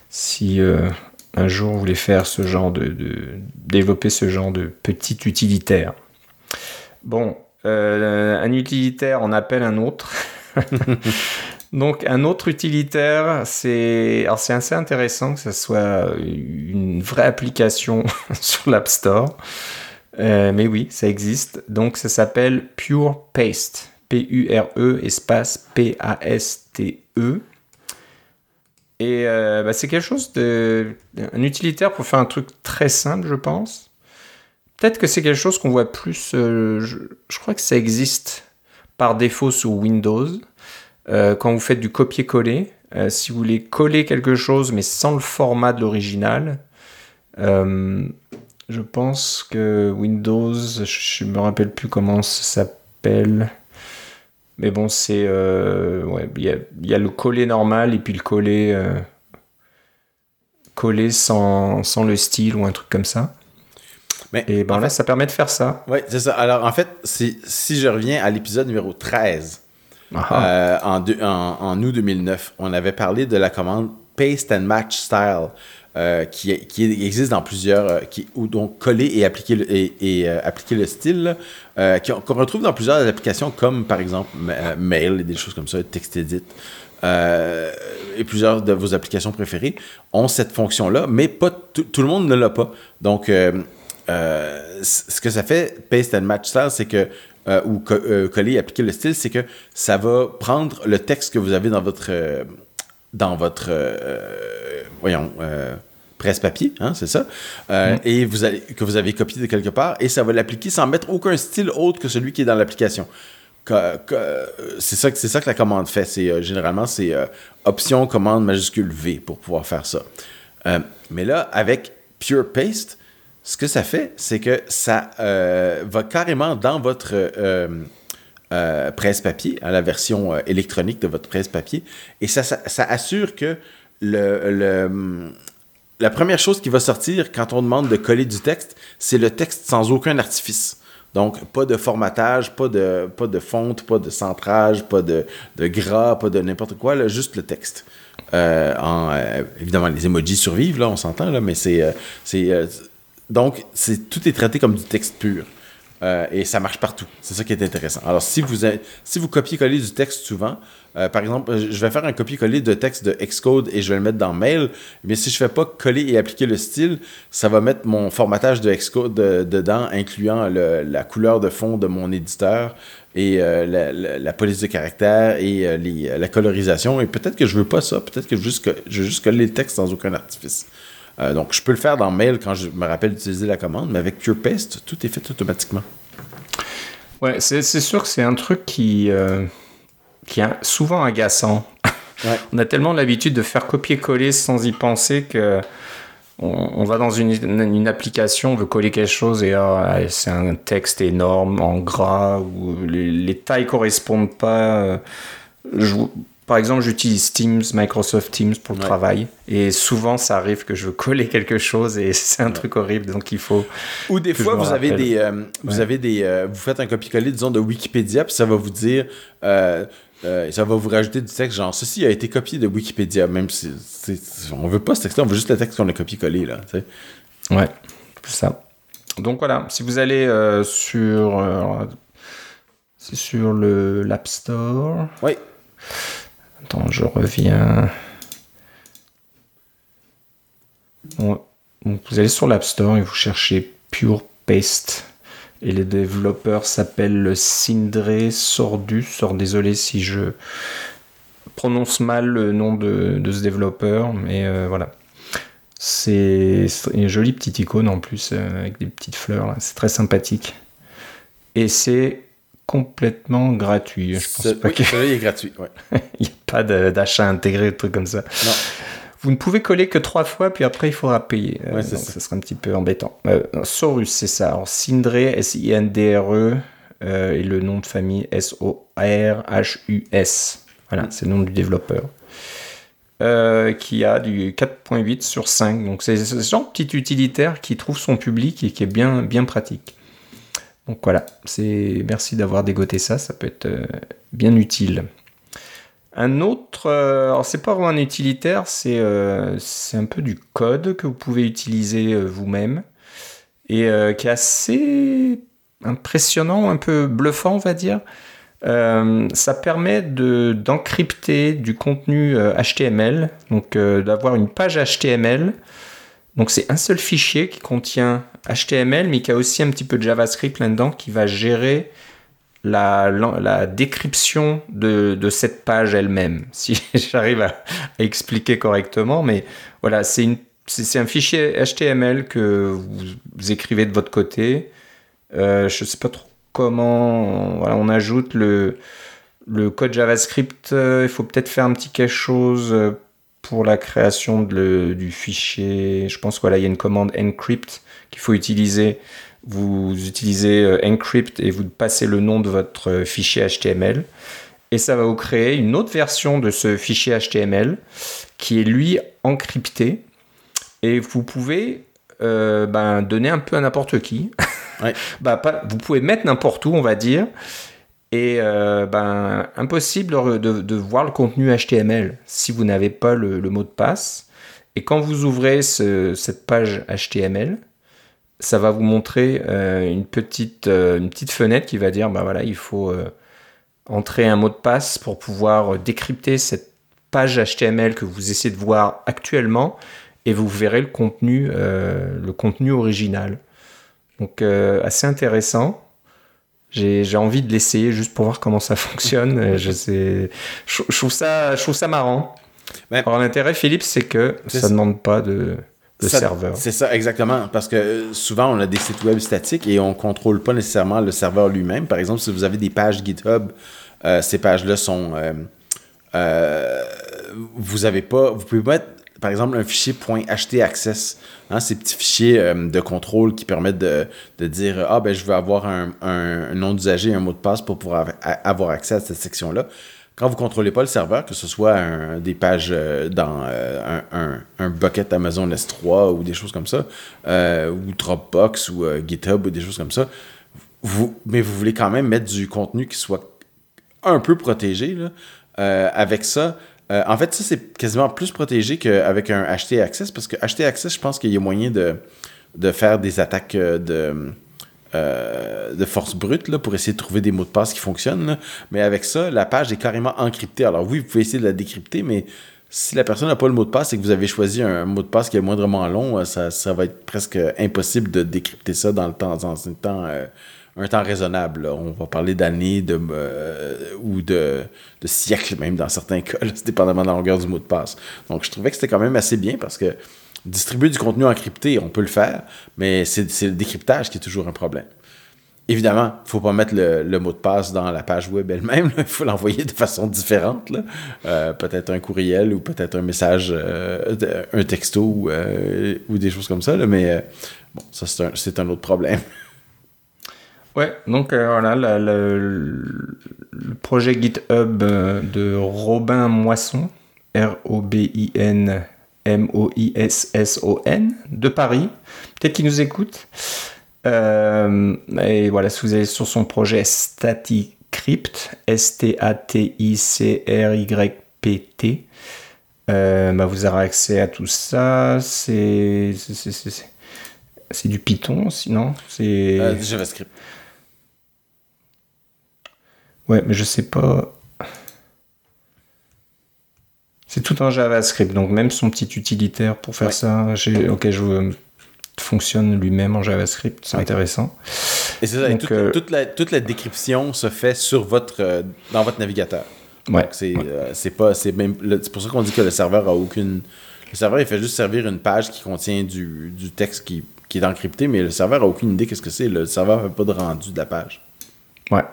Si euh, un jour vous voulez faire ce genre de, de développer ce genre de petit utilitaire. Bon, euh, un utilitaire en appelle un autre. Donc un autre utilitaire, c'est c'est assez intéressant que ce soit une vraie application sur l'App Store. Euh, mais oui, ça existe. Donc ça s'appelle Pure Paste. P-U-R-E espace P-A-S-T-E. Et euh, bah, c'est quelque chose de. un utilitaire pour faire un truc très simple, je pense. Peut-être que c'est quelque chose qu'on voit plus. Euh, je, crois que ça existe par défaut sous Windows. Euh, quand vous faites du copier-coller, euh, si vous voulez coller quelque chose mais sans le format de l'original, je pense que Windows, je ne me rappelle plus comment ça s'appelle. Mais bon, c'est. ouais, il y, a, le coller normal et puis le coller. coller sans, sans le style ou un truc comme ça et ben là, ça permet de faire ça. Oui, c'est ça. Alors, en fait, si, si je reviens à l'épisode numéro 13, euh, en, en, août 2009, on avait parlé de la commande Paste and Match Style. Euh, qui, qui, existe dans plusieurs, euh, qui, ou donc coller et appliquer le, et, appliquer le style, qu'on retrouve dans plusieurs applications comme par exemple Mail et des choses comme ça, TextEdit. et plusieurs de vos applications préférées ont cette fonction-là, mais pas tout le monde ne l'a pas. Donc, euh, ce que ça fait, paste and match style, c'est que, euh, ou euh, coller et appliquer le style, c'est que ça va prendre le texte que vous avez dans votre, dans votre, voyons, presse-papier, hein, c'est ça, euh, et vous allez, que vous avez copié de quelque part, et ça va l'appliquer sans mettre aucun style autre que celui qui est dans l'application. c'est ça, ça que la commande fait. C'est euh, généralement c'est euh, option commande majuscule V pour pouvoir faire ça. mais là, avec Pure Paste, ce que ça fait, c'est que ça va carrément dans votre presse-papier, à la version électronique de votre presse-papier, et ça, assure que le, la première chose qui va sortir quand on demande de coller du texte, c'est le texte sans aucun artifice. Donc, pas de formatage, pas de, pas de fonte, pas de centrage, pas de, gras, pas de n'importe quoi, juste le texte. Euh, euh, évidemment, les emojis survivent, là, on s'entend, là, mais c'est. Euh, donc, tout est traité comme du texte pur. et ça marche partout. C'est ça qui est intéressant. Alors, si vous, si vous copiez-collez du texte souvent, euh, par exemple, je vais faire un copier-coller de texte de Xcode et je vais le mettre dans Mail. Mais si je ne fais pas coller et appliquer le style, ça va mettre mon formatage de Xcode dedans, incluant la couleur de fond de mon éditeur et euh, la, police de caractère et euh, la colorisation. Et peut-être que je veux pas ça. Peut-être que je veux, juste, je veux juste coller le texte sans aucun artifice. Donc, je peux le faire dans Mail quand je me rappelle d'utiliser la commande, mais avec PurePaste, tout est fait automatiquement. Ouais, c'est sûr que c'est un truc qui qui est souvent agaçant. on a tellement l'habitude de faire copier-coller sans y penser que on, va dans une, une, application, on veut coller quelque chose et ah, c'est un texte énorme en gras ou les, les tailles correspondent pas. Euh, je, par exemple, j'utilise Teams, Microsoft Teams pour le travail. Et souvent, ça arrive que je veux coller quelque chose et c'est un truc horrible. Donc, il faut. Ou des fois, vous avez, des, euh, vous avez des. Euh, vous faites un copier-coller, disons, de Wikipédia, puis ça va vous dire. Euh, ça va vous rajouter du texte, genre ceci a été copié de Wikipédia, même si on veut pas ce texte-là, on veut juste le texte qu'on a copié-collé, là. Ouais, c'est ça. Donc voilà, si vous allez sur. c'est sur le l'App Store. Oui. Attends, je reviens. vous allez sur l'App Store et vous cherchez Pure Paste. Et les développeurs s'appellent Sindre Sordu. Sors désolé si je prononce mal le nom de, ce développeur, mais euh, voilà. C'est une jolie petite icône en plus, euh, avec des petites fleurs. C'est très sympathique. Et c'est complètement gratuit. Je pense pas est gratuit. Il n'y a pas d'achat intégré, de trucs comme ça. Non. Vous ne pouvez coller que trois fois, puis après il faudra payer. Euh, ça. serait un petit peu embêtant. Euh, Sorus, c'est ça. Alors, Sindre, S-I-N-D-R-E, euh, et le nom de famille S-O-R-H-U-S. Voilà, mm. c'est le nom du développeur. qui a du 4.8 sur 5. Donc c'est ce genre de petit utilitaire qui trouve son public et qui est bien, bien pratique. Donc voilà, c'est merci d'avoir dégoté ça, ça peut être bien utile. Un autre, euh, alors c'est pas vraiment un utilitaire, c'est euh, un peu du code que vous pouvez utiliser vous-même et qui est assez impressionnant, un peu bluffant, on va dire. ça permet d'encrypter du contenu HTML, donc d'avoir une page HTML donc c'est un seul fichier qui contient HTML, mais qui a aussi un petit peu de JavaScript là-dedans qui va gérer la, la, décryption de, de, cette page elle-même, si j'arrive à, expliquer correctement. Mais voilà, c'est un fichier HTML que vous, écrivez de votre côté. Euh, je ne sais pas trop comment. Voilà, on ajoute le, le code JavaScript. Euh, il faut peut-être faire un petit quelque chose euh, pour la création du fichier, je pense qu'il y a une commande encrypt qu'il faut utiliser. Vous utilisez euh, encrypt et vous passez le nom de votre fichier HTML. Et ça va vous créer une autre version de ce fichier HTML qui est lui encrypté. Et vous pouvez euh, ben, donner un peu à n'importe qui. bah, pas, vous pouvez mettre n'importe où, on va dire. Et euh, ben, impossible de, voir le contenu HTML si vous n'avez pas le, mot de passe. Et quand vous ouvrez cette page HTML, ça va vous montrer euh, une, petite, euh, une petite fenêtre qui va dire ben voilà, il faut entrer un mot de passe pour pouvoir décrypter cette page HTML que vous essayez de voir actuellement et vous verrez le contenu, le contenu original. Donc assez intéressant. J'ai envie de l'essayer juste pour voir comment ça fonctionne. je, sais, je, trouve ça, je trouve ça marrant. Alors l'intérêt, Philippe, c'est que ça ne demande pas de le serveur. C'est ça, exactement. Parce que souvent, on a des sites web statiques et on ne contrôle pas nécessairement le serveur lui-même. Par exemple, si vous avez des pages GitHub, ces pages-là sont. vous avez pas. Vous pouvez mettre, par exemple, un fichier .htaccess Hein, ces petits fichiers euh, de contrôle qui permettent de, dire Ah, ben, je veux avoir un, nom d'usager, un mot de passe pour pouvoir avoir accès à cette section-là. Quand vous contrôlez pas le serveur, que ce soit des pages euh, dans euh, un, bucket Amazon S3 ou des choses comme ça, ou Dropbox ou GitHub ou des choses comme ça, vous, mais vous voulez quand même mettre du contenu qui soit un peu protégé. avec ça, euh, en fait, ça, c'est quasiment plus protégé qu'avec un HT Access, parce que HT Access, je pense qu'il y a moyen de, de faire des attaques euh, de, euh, de force brute là, pour essayer de trouver des mots de passe qui fonctionnent. Mais avec ça, la page est carrément encryptée. Alors oui, vous pouvez essayer de la décrypter, mais si la personne n'a pas le mot de passe et que vous avez choisi un mot de passe qui est moindrement long, ça, ça va être presque impossible de décrypter ça dans le temps, dans un temps raisonnable. On va parler d'années de, euh, ou de, de, siècles même dans certains cas, dépendamment de la longueur du mot de passe. Donc je trouvais que c'était quand même assez bien parce que distribuer du contenu encrypté, on peut le faire, mais c'est le décryptage qui est toujours un problème. Évidemment, il ne faut pas mettre le, mot de passe dans la page web elle-même. Il faut l'envoyer de façon différente. Euh, peut-être un courriel ou peut-être un message, euh, un texto ou, ou, des choses comme ça. mais bon, ça, c'est un, autre problème. Ouais, donc euh, voilà, le, projet GitHub euh, de Robin Moisson, R-O-B-I-N M-O-I-S-S-O-N, de Paris. Peut-être qu'il nous écoute. Euh, et voilà, si vous allez sur son projet StatiCrypt, S-T-A-T-I-C-R-Y-P-T, bah vous aurez accès à tout ça. C'est c'est du Python, sinon C'est JavaScript. Ouais, mais je sais pas. C'est tout en JavaScript, donc même son petit utilitaire pour faire ça, ok, je fonctionne lui-même en JavaScript, c'est intéressant. Et c'est ça, toute, euh, toute, la, toute, la, décryption se fait sur votre, euh, dans votre navigateur. Ouais. Euh, c'est pas, c'est même, c'est pour ça qu'on dit que le serveur a aucune. Le serveur, il fait juste servir une page qui contient du, du texte qui, qui, est encrypté, mais le serveur a aucune idée qu'est-ce que c'est. Le serveur fait pas de rendu de la page. Ouais.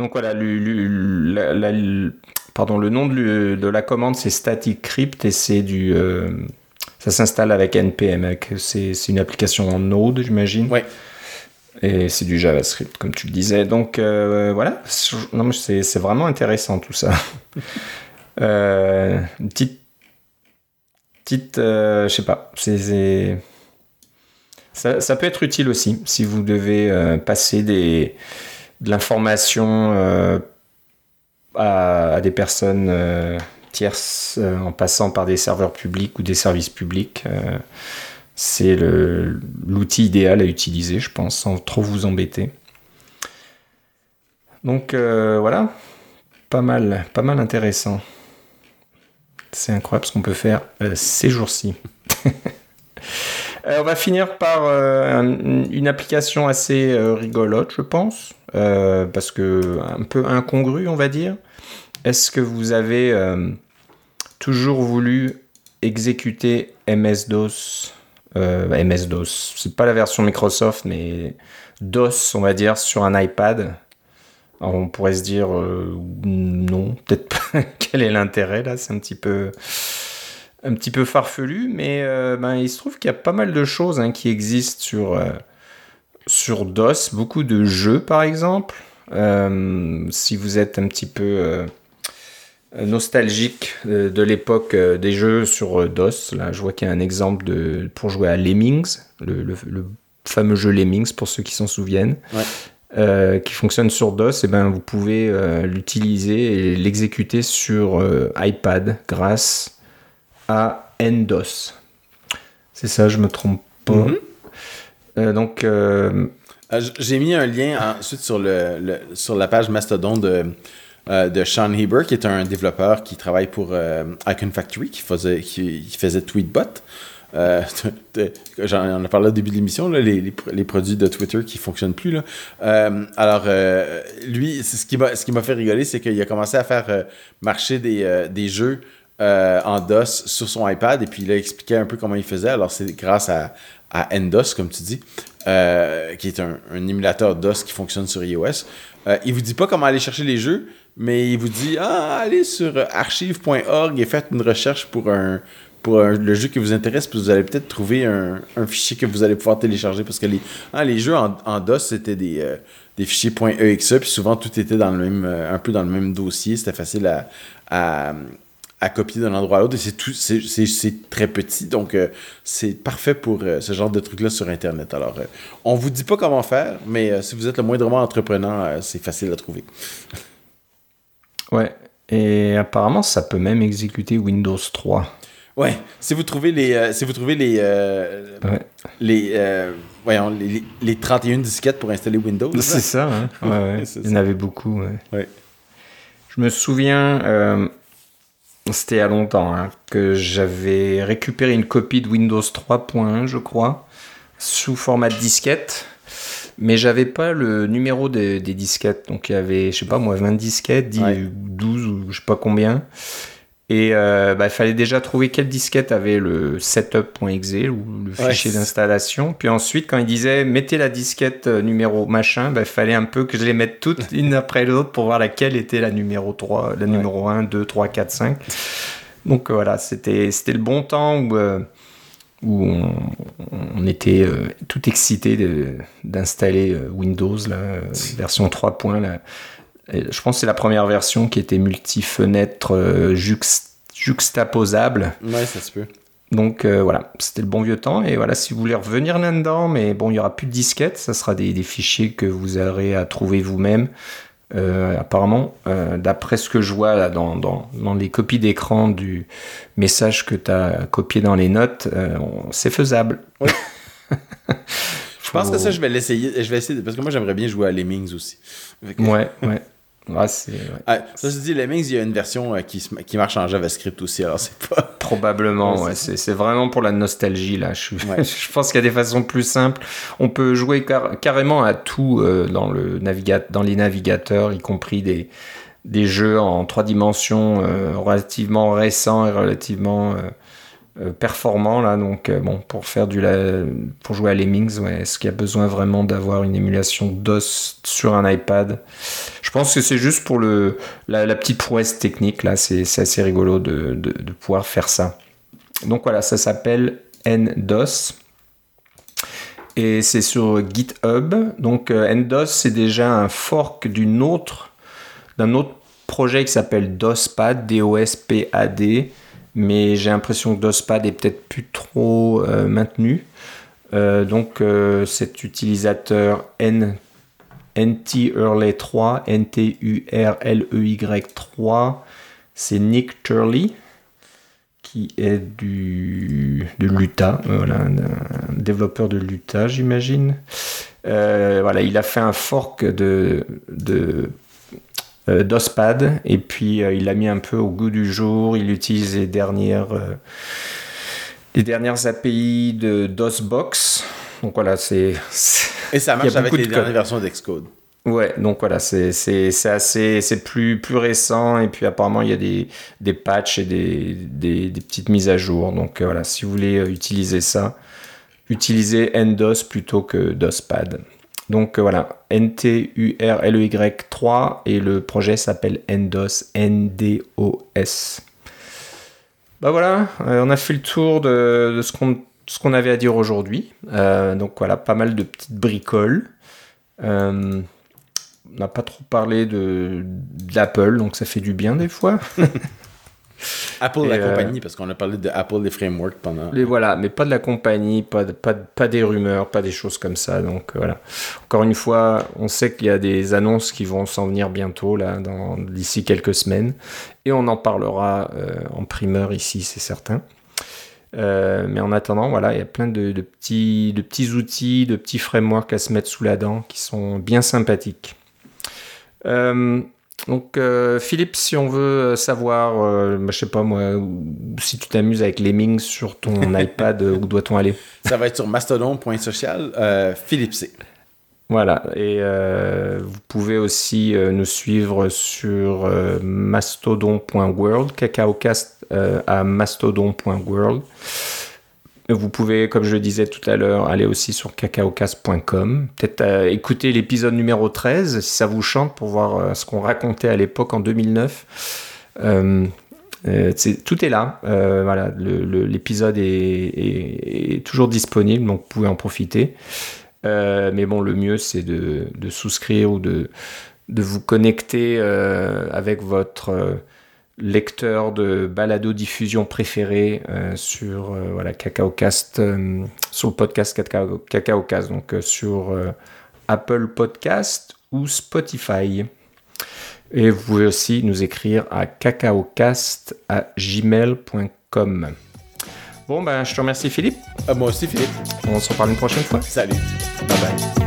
Donc voilà, le, pardon, le nom de, la commande c'est static crypt et c'est du, euh, ça s'installe avec npm. C'est une application en Node, j'imagine. Oui. Et c'est du JavaScript, comme tu le disais. Donc euh, voilà, non, c'est vraiment intéressant tout ça. euh, une petite, petite, euh, je sais pas, c'est ça, ça, peut être utile aussi si vous devez passer des de l'information euh, à, des personnes euh, tierces euh, en passant par des serveurs publics ou des services publics. c'est l'outil idéal à utiliser, je pense, sans trop vous embêter. Donc voilà, pas mal, pas mal intéressant. C'est incroyable ce qu'on peut faire ces jours-ci. on va finir par une application assez rigolote, je pense. Euh, parce que un peu incongru, on va dire. Est-ce que vous avez euh, toujours voulu exécuter MS-DOS euh, MS-DOS, c'est pas la version Microsoft, mais DOS, on va dire, sur un iPad. on pourrait se dire non, peut-être pas. Quel est l'intérêt là? C'est un petit peu un petit peu farfelu, mais ben, il se trouve qu'il y a pas mal de choses hein, qui existent sur sur DOS, beaucoup de jeux par exemple. Euh, si vous êtes un petit peu euh, nostalgique de, l'époque euh, des jeux sur DOS, là je vois qu'il y a un exemple de, pour jouer à Lemmings, le, fameux jeu Lemmings pour ceux qui s'en souviennent. qui fonctionne sur DOS, et eh ben vous pouvez l'utiliser et l'exécuter sur iPad grâce à NDOS. C'est ça, je me trompe pas. Mm-hmm. Euh, donc. Euh, euh, j'ai mis un lien ensuite sur, le, sur la page Mastodon de, de Sean Heber, qui est un développeur qui travaille pour Icon Factory, qui faisait, qui, faisait Tweetbot. J'en ai parlé au début de l'émission, les, les, produits de Twitter qui ne fonctionnent plus. Là. alors, lui, ce qui m'a fait rigoler, c'est qu'il a commencé à faire marcher des, des jeux euh, en DOS sur son iPad et puis il a expliqué un peu comment il faisait. Alors, c'est grâce à, à NDOS, comme tu dis, euh, qui est un, un, émulateur DOS qui fonctionne sur iOS. Euh, il vous dit pas comment aller chercher les jeux, mais il vous dit ah, allez sur archive.org et faites une recherche pour un pour le jeu qui vous intéresse, puis vous allez peut-être trouver un, fichier que vous allez pouvoir télécharger parce que les, hein, les jeux en, DOS c'était des, euh, des fichiers .exe puis souvent tout était dans le même un peu dans le même dossier, c'était facile à, à copier d'un endroit à l'autre et c'est tout c'est très petit donc euh, c'est parfait pour euh, ce genre de truc là sur internet. Alors euh, on vous dit pas comment faire mais si vous êtes le moindrement entreprenant c'est facile à trouver ouais et apparemment ça peut même exécuter Windows 3 ouais si vous trouvez les si vous trouvez les ouais. les voyons les, les, 31 disquettes pour installer Windows c'est ça hein? ouais, ouais. il y en avait beaucoup ouais. je me souviens c'était a longtemps, hein, que j'avais récupéré une copie de Windows 3.1, je crois, sous format de disquette. Mais j'avais pas le numéro des, des, disquettes. Donc il y avait, je sais pas moi, 20 disquettes, 10, ouais. 12 ou je sais pas combien. Et euh, bah, il fallait déjà trouver quelle disquette avait le setup.exe ou le fichier ouais, d'installation. Puis ensuite, quand il disait mettez la disquette euh, numéro machin, bah, il fallait un peu que je les mette toutes une après l'autre pour voir laquelle était la numéro 3, la numéro 1, 2, 3, 4, 5. Donc euh, voilà, c'était le bon temps où, euh, où on, on, était euh, tout excité d'installer euh, Windows, la version 3. Là, je pense que c'est la première version qui était multi-fenêtre euh, juxt juxtaposable. Ouais, ça se peut. Donc euh, voilà, c'était le bon vieux temps. Et voilà, si vous voulez revenir là-dedans, mais bon, il n'y aura plus de disquettes, ça sera des, des, fichiers que vous aurez à trouver vous-même. Euh, apparemment, euh, d'après ce que je vois là, dans, dans, dans les copies d'écran du message que tu as copié dans les notes, euh, c'est faisable. Oui. je pense que ça, je vais l'essayer. Je vais essayer parce que moi, j'aimerais bien jouer à Lemmings aussi. Ouais, ouais. Ouais, ouais. Ah, ça se dit, Lemmings, il y a une version euh, qui, qui marche en JavaScript aussi, alors c'est pas. Probablement, ouais. C'est vraiment pour la nostalgie, là. Je, ouais. je pense qu'il y a des façons plus simples. On peut jouer car carrément à tout euh, dans, le naviga dans les navigateurs, y compris des, des jeux en trois dimensions euh, relativement récents et relativement euh, performant là donc euh, bon pour faire du la... pour jouer à Lemmings ouais, est-ce qu'il y a besoin vraiment d'avoir une émulation DOS sur un iPad? Je pense que c'est juste pour le la, la, petite prouesse technique là c'est assez rigolo de, de, de, pouvoir faire ça. Donc voilà ça s'appelle NDOS et c'est sur GitHub. Donc euh, NDOS c'est déjà un fork d'une autre d'un autre projet qui s'appelle DOSPAD D-O-S-P-A-D mais j'ai l'impression que DOSPAD est peut-être plus trop euh, maintenu. Euh, donc euh, cet utilisateur N, NTURLY 3, N-T-U-R-L-E-Y 3, c'est Nick Turley qui est du, de l'Utah, voilà, un, développeur de l'Utah j'imagine. il a fait un fork de, DOSPAD et puis euh, il l'a mis un peu au goût du jour. Il utilise les dernières, euh, les dernières API de DOSBox. Donc voilà, c'est. Et ça marche avec les dernières versions d'Xcode. Ouais, donc voilà, c'est assez, c'est plus, plus récent et puis apparemment il y a des, des patchs et des, des, des petites mises à jour. Donc voilà, si vous voulez utiliser ça, utilisez NDOS plutôt que DOSPAD. Donc euh, voilà, N-T-U-R-L-E-Y 3 et le projet s'appelle NDOS, N-D-O-S. Bah voilà, euh, on a fait le tour de, ce qu'on avait à dire aujourd'hui. Euh, donc voilà, pas mal de petites bricoles. On n'a pas trop parlé de d'Apple, donc ça fait du bien des fois. Apple, et la euh, compagnie, parce qu'on a parlé de Apple, des frameworks pendant. Voilà, mais pas de la compagnie, pas, de, pas, de, pas des rumeurs, pas des choses comme ça. Donc euh, voilà. Encore une fois, on sait qu'il y a des annonces qui vont s'en venir bientôt, là, d'ici quelques semaines. Et on en parlera euh, en primeur ici, c'est certain. Euh, mais en attendant, voilà, il y a plein de, de, petits, de petits outils, de petits frameworks à se mettre sous la dent qui sont bien sympathiques. Euh, donc euh, Philippe, si on veut savoir, euh, je sais pas moi, si tu t'amuses avec Lemmings sur ton iPad, où doit-on aller? Ça va être sur mastodon.social, euh, Philippe C. Voilà, et euh, vous pouvez aussi euh, nous suivre sur euh, mastodon.world, cacaocast à mastodon.world. Vous pouvez, comme je le disais tout à l'heure, aller aussi sur cacaocast.com. Peut-être écouter l'épisode numéro 13 si ça vous chante pour voir ce qu'on racontait à l'époque en 2009. tout est là. voilà, l'épisode est, toujours disponible, donc vous pouvez en profiter. Euh, mais bon, le mieux, c'est de, souscrire ou de, vous connecter euh, avec votre euh, lecteur de balado diffusion préféré sur voilà CacaoCast, sur le podcast CacaoCast, donc sur Apple Podcast ou Spotify. Et vous pouvez aussi nous écrire à cacaocast à gmail.com. Bon, ben, je te remercie, Philippe. Moi aussi, Philippe. On se reparle une prochaine fois. Salut. Bye bye.